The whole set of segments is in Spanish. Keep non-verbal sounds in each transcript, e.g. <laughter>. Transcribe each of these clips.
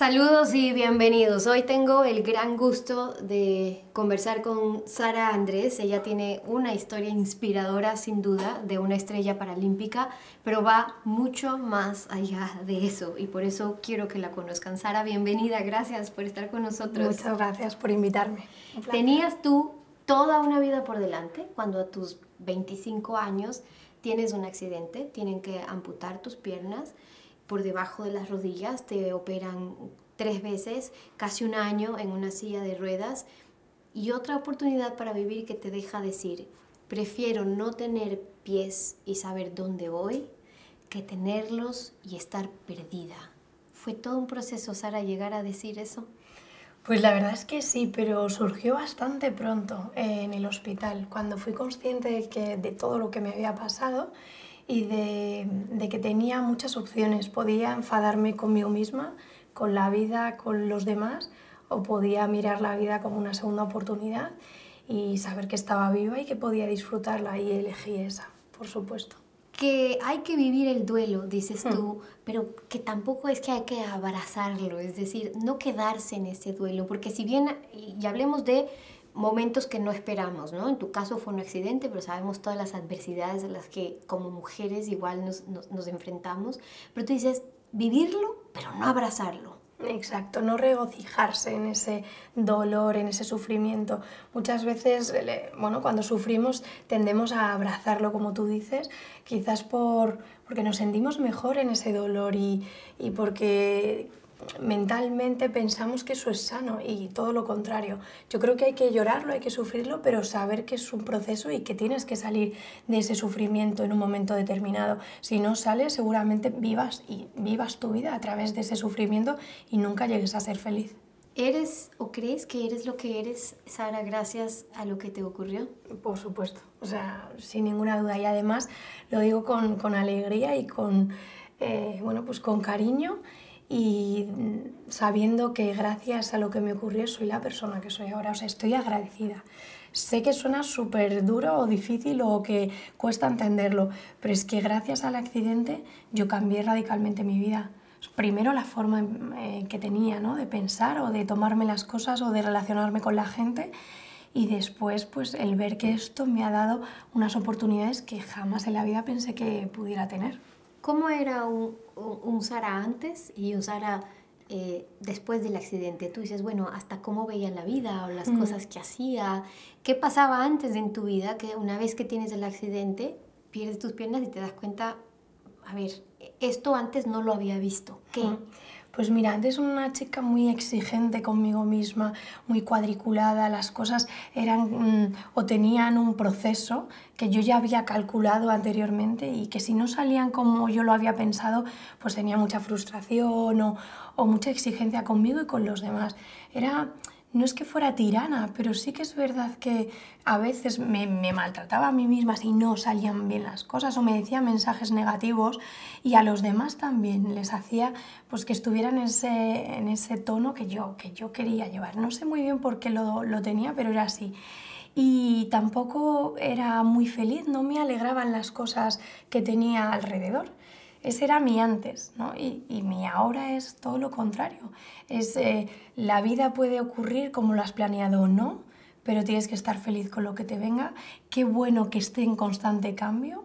Saludos y bienvenidos. Hoy tengo el gran gusto de conversar con Sara Andrés. Ella tiene una historia inspiradora, sin duda, de una estrella paralímpica, pero va mucho más allá de eso y por eso quiero que la conozcan. Sara, bienvenida. Gracias por estar con nosotros. Muchas gracias por invitarme. Tenías tú toda una vida por delante cuando a tus 25 años tienes un accidente, tienen que amputar tus piernas por debajo de las rodillas, te operan tres veces, casi un año en una silla de ruedas y otra oportunidad para vivir que te deja decir, prefiero no tener pies y saber dónde voy que tenerlos y estar perdida. ¿Fue todo un proceso, Sara, llegar a decir eso? Pues la verdad es que sí, pero surgió bastante pronto en el hospital, cuando fui consciente de, que, de todo lo que me había pasado y de, que tenía muchas opciones. Podía enfadarme conmigo misma, con la vida, con los demás, o podía mirar la vida como una segunda oportunidad y saber que estaba viva y que podía disfrutarla y elegí esa, por supuesto. Que hay que vivir el duelo, dices tú, hmm. pero que tampoco es que hay que abrazarlo, es decir, no quedarse en ese duelo, porque si bien, y hablemos de momentos que no esperamos, ¿no? En tu caso fue un accidente, pero sabemos todas las adversidades a las que como mujeres igual nos, nos, enfrentamos. Pero tú dices, vivirlo, pero no abrazarlo. Exacto, no regocijarse en ese dolor, en ese sufrimiento. Muchas veces, bueno, cuando sufrimos tendemos a abrazarlo, como tú dices, quizás por, porque nos sentimos mejor en ese dolor y, y porque mentalmente pensamos que eso es sano y todo lo contrario. Yo creo que hay que llorarlo, hay que sufrirlo, pero saber que es un proceso y que tienes que salir de ese sufrimiento en un momento determinado. Si no sales, seguramente vivas y vivas tu vida a través de ese sufrimiento y nunca llegues a ser feliz. ¿Eres o crees que eres lo que eres, Sara, gracias a lo que te ocurrió? Por supuesto, o sea, sin ninguna duda. Y además lo digo con, con alegría y con, eh, bueno, pues con cariño y sabiendo que gracias a lo que me ocurrió soy la persona que soy ahora. O sea, estoy agradecida. Sé que suena súper duro o difícil o que cuesta entenderlo, pero es que gracias al accidente yo cambié radicalmente mi vida. Primero la forma eh, que tenía ¿no? de pensar o de tomarme las cosas o de relacionarme con la gente y después pues el ver que esto me ha dado unas oportunidades que jamás en la vida pensé que pudiera tener. ¿Cómo era un, un Sara antes y un Sara eh, después del accidente? Tú dices, bueno, hasta cómo veía la vida o las cosas que hacía. ¿Qué pasaba antes en tu vida que una vez que tienes el accidente, pierdes tus piernas y te das cuenta, a ver, esto antes no lo había visto? ¿Qué? Pues mira, antes una chica muy exigente conmigo misma, muy cuadriculada, las cosas eran mm, o tenían un proceso que yo ya había calculado anteriormente y que si no salían como yo lo había pensado, pues tenía mucha frustración o, o mucha exigencia conmigo y con los demás. Era no es que fuera tirana, pero sí que es verdad que a veces me, maltrataba a mí misma si no salían bien las cosas o me decía mensajes negativos y a los demás también les hacía pues que estuvieran en ese, en ese tono que yo, que yo quería llevar. No sé muy bien por qué lo, lo tenía, pero era así. Y tampoco era muy feliz, no me alegraban las cosas que tenía alrededor. Ese era mi antes, ¿no? Y, mi ahora es todo lo contrario. Es, eh, la vida puede ocurrir como lo has planeado o no, pero tienes que estar feliz con lo que te venga. Qué bueno que esté en constante cambio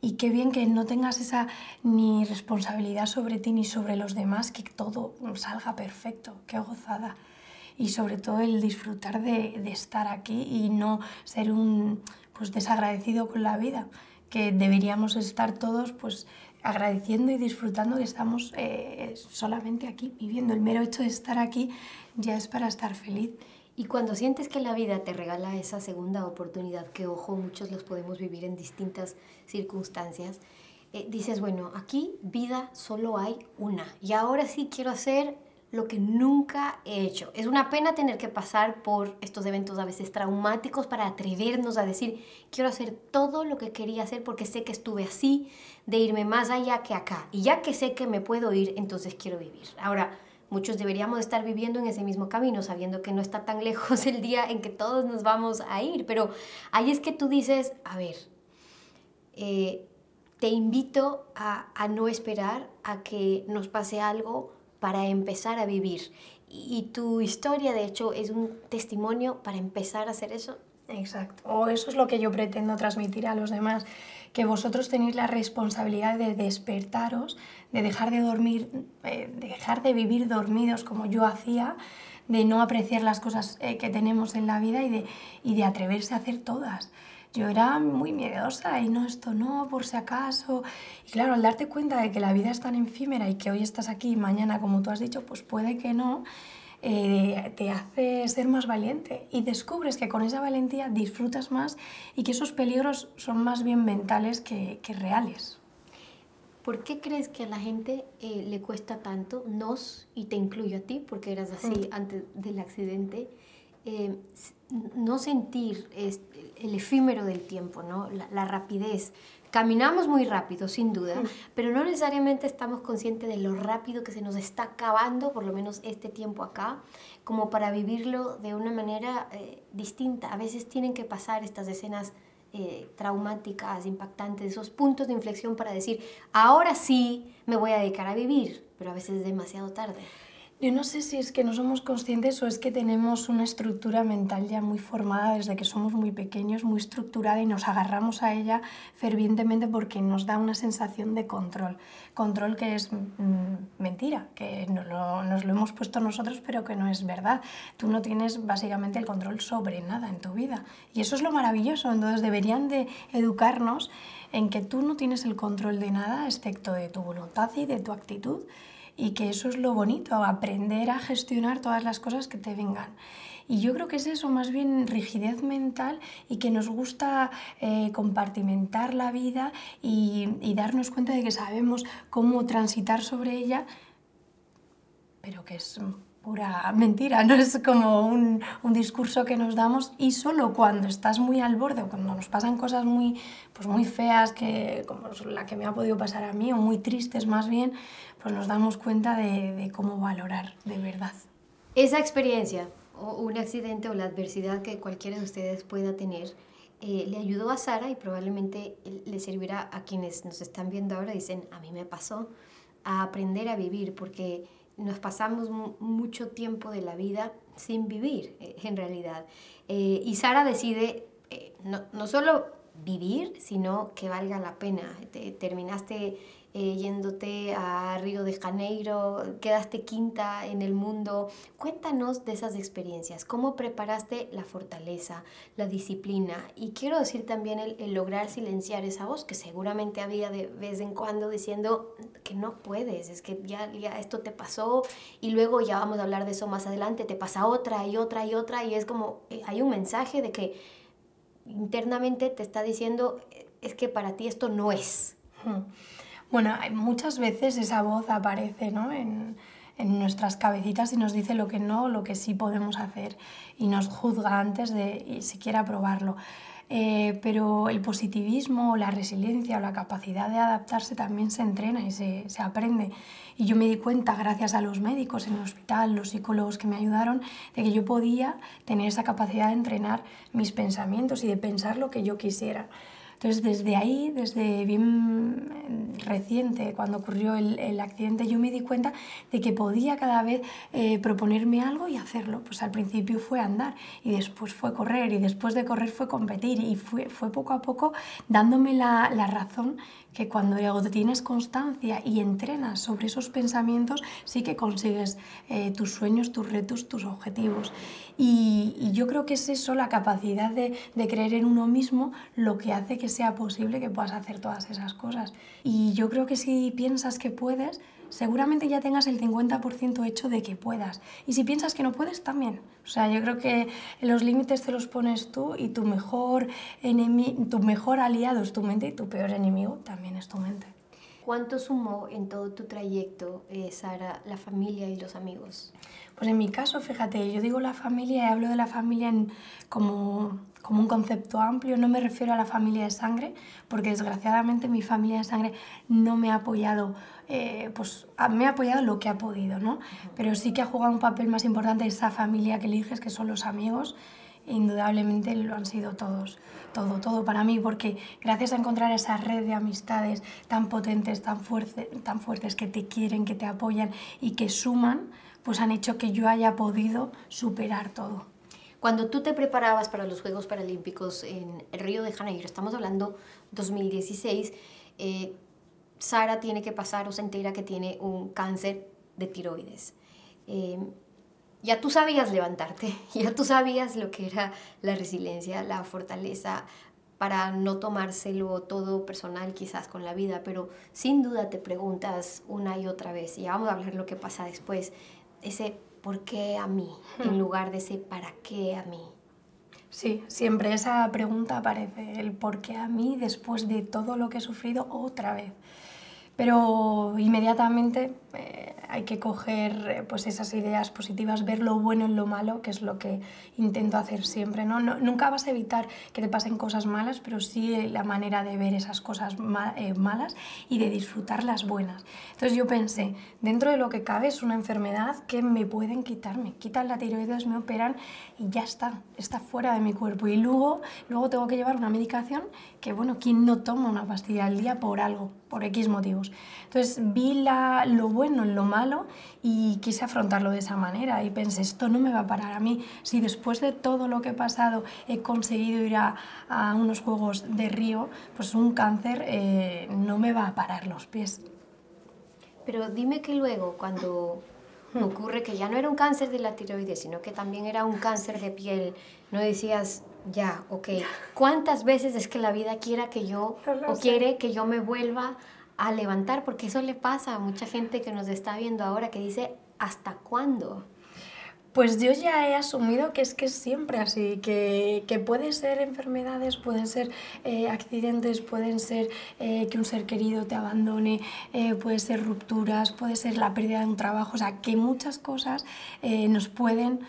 y qué bien que no tengas esa ni responsabilidad sobre ti ni sobre los demás, que todo salga perfecto. Qué gozada. Y sobre todo el disfrutar de, de estar aquí y no ser un pues, desagradecido con la vida, que deberíamos estar todos pues agradeciendo y disfrutando que estamos eh, solamente aquí, viviendo. El mero hecho de estar aquí ya es para estar feliz. Y cuando sientes que la vida te regala esa segunda oportunidad, que ojo, muchos los podemos vivir en distintas circunstancias, eh, dices, bueno, aquí vida solo hay una. Y ahora sí quiero hacer lo que nunca he hecho. Es una pena tener que pasar por estos eventos a veces traumáticos para atrevernos a decir, quiero hacer todo lo que quería hacer porque sé que estuve así, de irme más allá que acá. Y ya que sé que me puedo ir, entonces quiero vivir. Ahora, muchos deberíamos estar viviendo en ese mismo camino, sabiendo que no está tan <laughs> lejos el día en que todos nos vamos a ir. Pero ahí es que tú dices, a ver, eh, te invito a, a no esperar a que nos pase algo para empezar a vivir. Y tu historia, de hecho, es un testimonio para empezar a hacer eso. Exacto. O eso es lo que yo pretendo transmitir a los demás, que vosotros tenéis la responsabilidad de despertaros, de dejar de dormir, eh, de dejar de vivir dormidos como yo hacía, de no apreciar las cosas eh, que tenemos en la vida y de, y de atreverse a hacer todas yo era muy miedosa y no, esto no, por si acaso. Y claro, al darte cuenta de que la vida es tan efímera y que hoy estás aquí y mañana, como tú has dicho, pues puede que no, eh, te hace ser más valiente y descubres que con esa valentía disfrutas más y que esos peligros son más bien mentales que, que reales. ¿Por qué crees que a la gente eh, le cuesta tanto, nos, y te incluyo a ti, porque eras así mm. antes del accidente, eh, no sentir el efímero del tiempo, ¿no? La, rapidez. Caminamos muy rápido, sin duda, mm. pero no necesariamente estamos conscientes de lo rápido que se nos está acabando, por lo menos este tiempo acá, como para vivirlo de una manera eh, distinta. A veces tienen que pasar estas escenas eh, traumáticas, impactantes, esos puntos de inflexión para decir, ahora sí me voy a dedicar a vivir, pero a veces es demasiado tarde. Yo no sé si es que no somos conscientes o es que tenemos una estructura mental ya muy formada desde que somos muy pequeños, muy estructurada y nos agarramos a ella fervientemente porque nos da una sensación de control. Control que es mm, mentira, que lo, nos lo hemos puesto nosotros pero que no es verdad. Tú no tienes básicamente el control sobre nada en tu vida. Y eso es lo maravilloso. Entonces deberían de educarnos en que tú no tienes el control de nada excepto de tu voluntad y de tu actitud y que eso es lo bonito, aprender a gestionar todas las cosas que te vengan. Y yo creo que es eso, más bien rigidez mental y que nos gusta eh, compartimentar la vida y, y darnos cuenta de que sabemos cómo transitar sobre ella, pero que es pura mentira, <laughs> no es como un, un, discurso que nos damos y solo cuando estás muy al borde o cuando nos pasan cosas muy, pues muy feas, que, como la que me ha podido pasar a mí, o muy tristes más bien, pues nos damos cuenta de, de cómo valorar de verdad. Esa experiencia o un accidente o la adversidad que cualquiera de ustedes pueda tener, eh, le ayudó a Sara y probablemente le servirá a quienes nos están viendo ahora, dicen, a mí me pasó, a aprender a vivir, porque nos pasamos mucho tiempo de la vida sin vivir, eh, en realidad. Eh, y Sara decide no, no, solo vivir, sino que valga la pena. Te, terminaste eh, yéndote a Río de Janeiro, quedaste quinta en el mundo. Cuéntanos de esas experiencias, cómo preparaste la fortaleza, la disciplina y quiero decir también el, lograr silenciar esa voz que seguramente había de vez en cuando diciendo que no puedes, es que ya, ya esto te pasó y luego ya vamos a hablar de eso más adelante, te pasa otra y otra y otra y es como eh, hay un mensaje de que internamente te está diciendo es que para ti esto no es. Bueno, muchas veces esa voz aparece ¿no? en, nuestras cabecitas y nos dice lo que no, lo que sí podemos hacer y nos juzga antes de siquiera probarlo. Eh, pero el positivismo, la resiliencia o la capacidad de adaptarse también se entrena y se, se, aprende. Y yo me di cuenta, gracias a los médicos en el hospital, los psicólogos que me ayudaron, de que yo podía tener esa capacidad de entrenar mis pensamientos y de pensar lo que yo quisiera. Entonces, desde ahí, desde bien reciente, cuando ocurrió el, el accidente, yo me di cuenta de que podía cada vez eh, proponerme algo y hacerlo. Pues al principio fue andar y después fue correr y después de correr fue competir y fue, fue poco a poco dándome la, la razón que cuando tienes constancia y entrenas sobre esos pensamientos, sí que consigues eh, tus sueños, tus retos, tus objetivos. Y, yo creo que es eso, la capacidad de, de, creer en uno mismo, lo que hace que sea posible que puedas hacer todas esas cosas. Y yo creo que si piensas que puedes, seguramente ya tengas el 50% hecho de que puedas. Y si piensas que no puedes, también. O sea, yo creo que los límites te los pones tú y tu mejor, tu mejor aliado es tu mente y tu peor enemigo también es tu mente. ¿Cuánto sumó en todo tu trayecto, eh, Sara, la familia y los amigos? Pues en mi caso, fíjate, yo digo la familia y hablo de la familia en, como, como un concepto amplio, no me refiero a la familia de sangre, porque desgraciadamente mi familia de sangre no me ha apoyado, eh, pues me ha apoyado lo que ha podido, ¿no? Pero sí que ha jugado un papel más importante esa familia que eliges, que son los amigos, indudablemente lo han sido todos, todo, todo para mí, porque gracias a encontrar esa red de amistades tan potentes, tan, fuerte, tan fuertes, que te quieren, que te apoyan y que suman, pues han hecho que yo haya podido superar todo. Cuando tú te preparabas para los Juegos Paralímpicos en Río de Janeiro, estamos hablando 2016, eh, Sara tiene que pasar o se entera que tiene un cáncer de tiroides. Eh, ya tú sabías levantarte, <laughs> ya tú sabías lo que era la resiliencia, la fortaleza para no tomárselo todo personal quizás con la vida, pero sin duda te preguntas una y otra vez, y vamos a hablar lo que pasa después, ese ¿por qué a mí? en hmm. lugar de ese ¿para qué a mí? Sí, siempre esa pregunta aparece, el ¿por qué a mí después de todo lo que he sufrido otra vez? Pero inmediatamente eh, hay que coger eh, pues esas ideas positivas, ver lo bueno en lo malo, que es lo que intento hacer siempre. ¿no? nunca vas a evitar que te pasen cosas malas, pero sí la manera de ver esas cosas eh, malas y de disfrutar las buenas. Entonces yo pensé, dentro de lo que cabe es una enfermedad que me pueden quitar, me quitan la tiroides, me operan y ya está, está fuera de mi cuerpo. Y luego, luego tengo que llevar una medicación que, bueno, ¿quién no toma una pastilla al día por algo, por X motivos? Entonces vi la, lo bueno en lo malo y quise afrontarlo de esa manera y pensé, esto no me va a parar a mí. Si después de todo lo que he pasado he conseguido ir a, a unos Juegos de Río, pues un cáncer eh, no me va a parar los pies. Pero dime que luego, cuando hmm. ocurre que ya no era un cáncer de la tiroides, sino que también era un cáncer de piel, no decías, ya, ok, ¿cuántas veces es que la vida quiera que yo, o quiere que yo me vuelva a levantar, porque eso le pasa a mucha gente que nos está viendo ahora que dice, ¿hasta cuándo? Pues yo ya he asumido que es que es siempre así, que, que pueden ser enfermedades, pueden ser eh, accidentes, pueden ser eh, que un ser querido te abandone, eh, puede ser rupturas, puede ser la pérdida de un trabajo, o sea, que muchas cosas nos pueden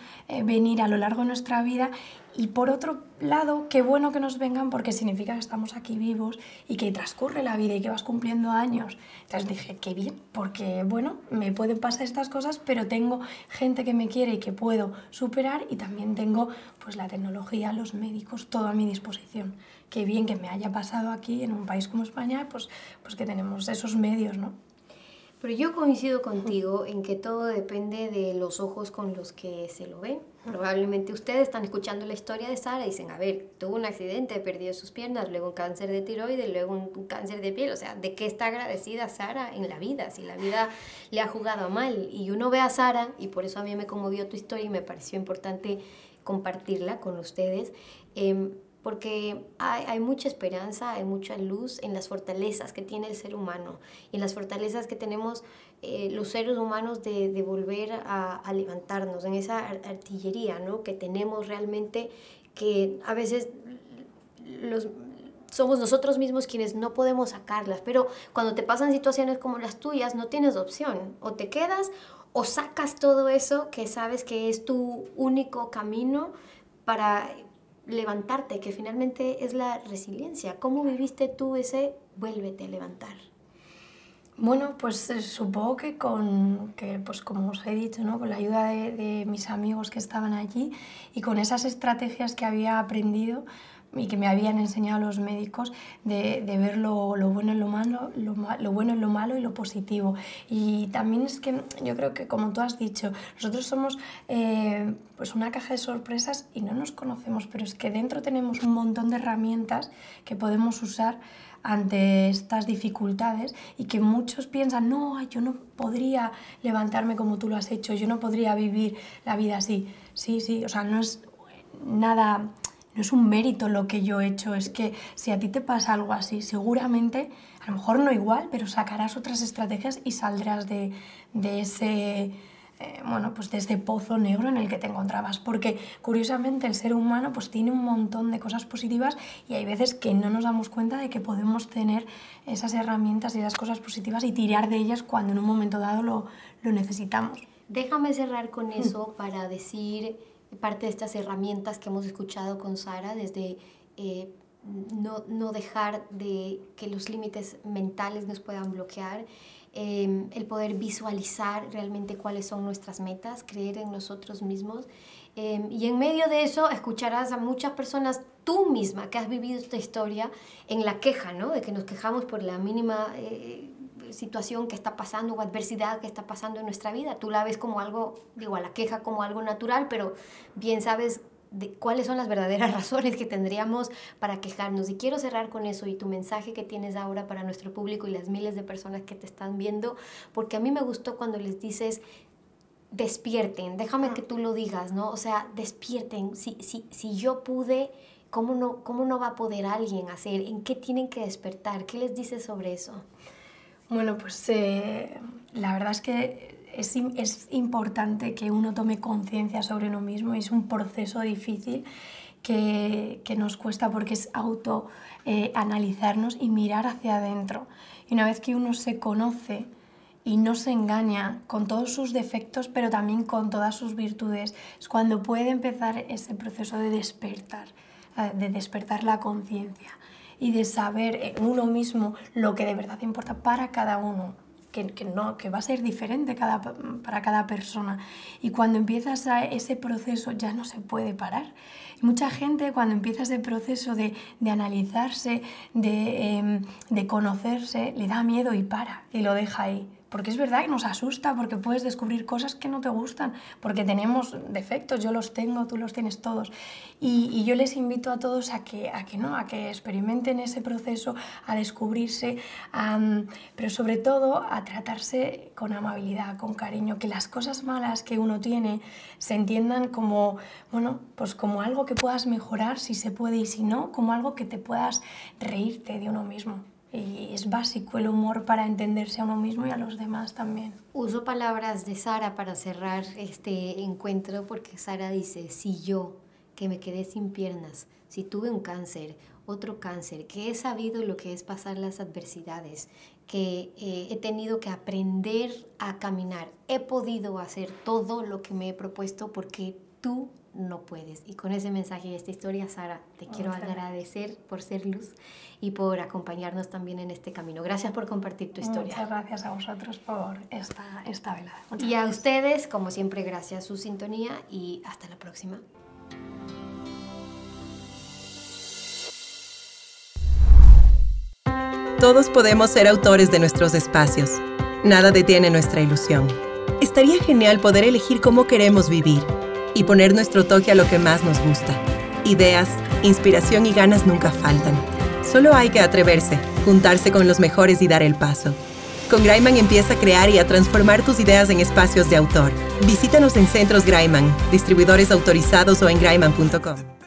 venir a lo largo de nuestra vida y por otro lado, qué bueno que nos vengan porque significa que estamos aquí vivos y que transcurre la vida y que vas cumpliendo años. Entonces dije, qué bien, porque bueno, me pueden pasar estas cosas, pero tengo gente que me quiere y que puedo superar y también tengo pues la tecnología, los médicos, todo a mi disposición. Qué bien que me haya pasado aquí en un país como España, pues, pues que tenemos esos medios, ¿no? Pero yo coincido contigo en que todo depende de los ojos con los que se lo ven. Probablemente ustedes están escuchando la historia de Sara y dicen, a ver, tuvo un accidente, perdió sus piernas, luego un cáncer de tiroides, luego un cáncer de piel. O sea, ¿de qué está agradecida Sara en la vida? Si la vida le ha jugado mal. Y uno ve a Sara, y por eso a mí me conmovió tu historia y me pareció importante compartirla con ustedes. Eh, porque hay, mucha esperanza, hay mucha luz en las fortalezas que tiene el ser humano, y en las fortalezas que tenemos eh, los seres humanos de, de volver a, a, levantarnos, en esa artillería ¿no? que tenemos realmente, que a veces los, somos nosotros mismos quienes no podemos sacarlas, pero cuando te pasan situaciones como las tuyas, no tienes opción, o te quedas o sacas todo eso que sabes que es tu único camino para levantarte, que finalmente es la resiliencia. ¿Cómo viviste tú ese vuélvete a levantar? Bueno, pues eh, supongo que con, que, pues como os he dicho, ¿no? con la ayuda de, de mis amigos que estaban allí y con esas estrategias que había aprendido, y que me habían enseñado los médicos de, de ver lo, lo, bueno en lo malo, lo, lo, bueno en lo malo y lo positivo. Y también es que yo creo que, como tú has dicho, nosotros somos eh, pues una caja de sorpresas y no nos conocemos, pero es que dentro tenemos un montón de herramientas que podemos usar ante estas dificultades y que muchos piensan, no, yo no podría levantarme como tú lo has hecho, yo no podría vivir la vida así. Sí, sí, o sea, no es nada no es un mérito lo que yo he hecho, es que si a ti te pasa algo así, seguramente, a lo mejor no igual, pero sacarás otras estrategias y saldrás de, ese, eh, bueno, pues de este pozo negro en el que te encontrabas. Porque curiosamente el ser humano pues tiene un montón de cosas positivas y hay veces que no nos damos cuenta de que podemos tener esas herramientas y esas cosas positivas y tirar de ellas cuando en un momento dado lo, lo necesitamos. Déjame cerrar con eso para decir parte de estas herramientas que hemos escuchado con Sara, desde eh, no, no, dejar de que los límites mentales nos puedan bloquear, Em, el poder visualizar realmente cuáles son nuestras metas, creer en nosotros mismos. Em, y en medio de eso escucharás a muchas personas, tú misma, que has vivido esta historia, en la queja, ¿no? De que nos quejamos por la mínima eh, situación que está pasando o adversidad que está pasando en nuestra vida. Tú la ves como algo, digo, a la queja como algo natural, pero bien sabes de cuáles son las verdaderas <laughs> razones que tendríamos para quejarnos. Y quiero cerrar con eso y tu mensaje que tienes ahora para nuestro público y las miles de personas que te están viendo, porque a mí me gustó cuando les dices, despierten, déjame que tú lo digas, ¿no? O sea, despierten, si, si, si yo pude, ¿cómo no, ¿cómo no va a poder alguien hacer? ¿En qué tienen que despertar? ¿Qué les dices sobre eso? Bueno, pues eh, la verdad es que es, es importante que uno tome conciencia sobre uno mismo. Es un proceso difícil que, que nos cuesta porque es auto eh, analizarnos y mirar hacia adentro. Y una vez que uno se conoce y no se engaña con todos sus defectos, pero también con todas sus virtudes, es cuando puede empezar ese proceso de despertar, eh, de despertar la conciencia y de saber en uno mismo lo que de verdad importa para cada uno que, no, que va a ser diferente cada, para cada persona. Y cuando empiezas a ese proceso ya no se puede parar. Mucha gente cuando empieza ese proceso de, de analizarse, de, em, de conocerse, le da miedo y para y lo deja ahí porque es verdad que nos asusta, porque puedes descubrir cosas que no te gustan, porque tenemos defectos, yo los tengo, tú los tienes todos. Y, yo les invito a todos a que, a que no, a que experimenten ese proceso, a descubrirse, pero sobre todo a tratarse con amabilidad, con cariño, que las cosas malas que uno tiene se entiendan como, bueno, pues como algo que puedas mejorar si se puede y si no, como algo que te puedas reírte de uno mismo y es básico el humor para entenderse a uno mismo y a los demás también. Uso palabras de Sara para cerrar este encuentro porque Sara dice, si yo, que me quedé sin piernas, si tuve un cáncer, otro cáncer, que he sabido lo que es pasar las adversidades, que eh, he tenido que aprender a caminar, he podido hacer todo lo que me he propuesto porque tú no puedes. Y con ese mensaje y esta historia, Sara, te quiero agradecer por ser luz y por acompañarnos también en este camino. Gracias por compartir tu historia. Muchas gracias a vosotros por esta, esta velada. y a ustedes, como siempre, gracias a su sintonía y hasta la próxima. Todos podemos ser autores de nuestros espacios. Nada detiene nuestra ilusión. Estaría genial poder elegir cómo queremos vivir y poner nuestro toque a lo que más nos gusta. Ideas, inspiración y ganas nunca faltan. Solo hay que atreverse, juntarse con los mejores y dar el paso. Con Graiman empieza a crear y a transformar tus ideas en espacios de autor. Visítanos en Centros Graiman, distribuidores autorizados o en graiman.com.